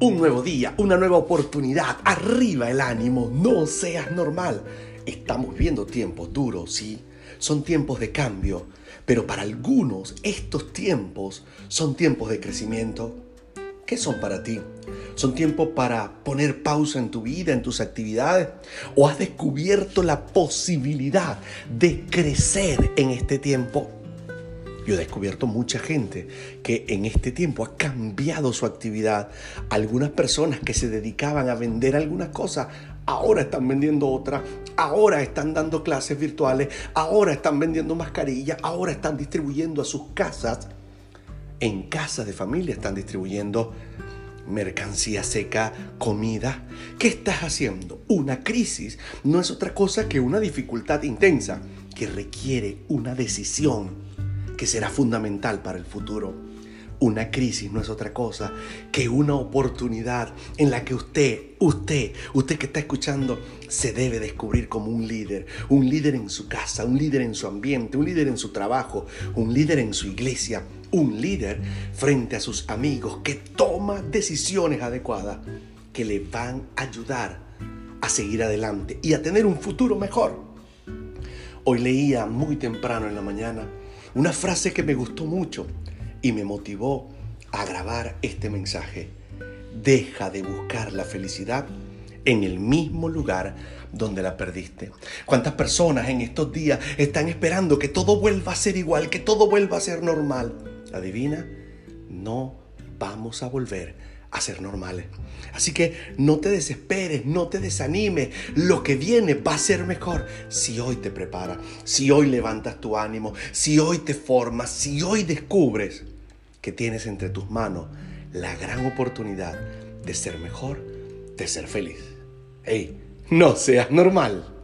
Un nuevo día, una nueva oportunidad. Arriba el ánimo, no seas normal. Estamos viendo tiempos duros, sí. Son tiempos de cambio. Pero para algunos estos tiempos son tiempos de crecimiento. ¿Qué son para ti? ¿Son tiempos para poner pausa en tu vida, en tus actividades? ¿O has descubierto la posibilidad de crecer en este tiempo? Yo he descubierto mucha gente que en este tiempo ha cambiado su actividad. Algunas personas que se dedicaban a vender algunas cosas, ahora están vendiendo otras, ahora están dando clases virtuales, ahora están vendiendo mascarillas, ahora están distribuyendo a sus casas. En casas de familia están distribuyendo mercancía seca, comida. ¿Qué estás haciendo? Una crisis no es otra cosa que una dificultad intensa que requiere una decisión que será fundamental para el futuro. Una crisis no es otra cosa que una oportunidad en la que usted, usted, usted que está escuchando, se debe descubrir como un líder. Un líder en su casa, un líder en su ambiente, un líder en su trabajo, un líder en su iglesia, un líder frente a sus amigos que toma decisiones adecuadas que le van a ayudar a seguir adelante y a tener un futuro mejor. Hoy leía muy temprano en la mañana una frase que me gustó mucho y me motivó a grabar este mensaje. Deja de buscar la felicidad en el mismo lugar donde la perdiste. ¿Cuántas personas en estos días están esperando que todo vuelva a ser igual, que todo vuelva a ser normal? Adivina, no vamos a volver a ser normales. Así que no te desesperes, no te desanimes. Lo que viene va a ser mejor si hoy te preparas, si hoy levantas tu ánimo, si hoy te formas, si hoy descubres que tienes entre tus manos la gran oportunidad de ser mejor, de ser feliz. ¡Ey! No seas normal.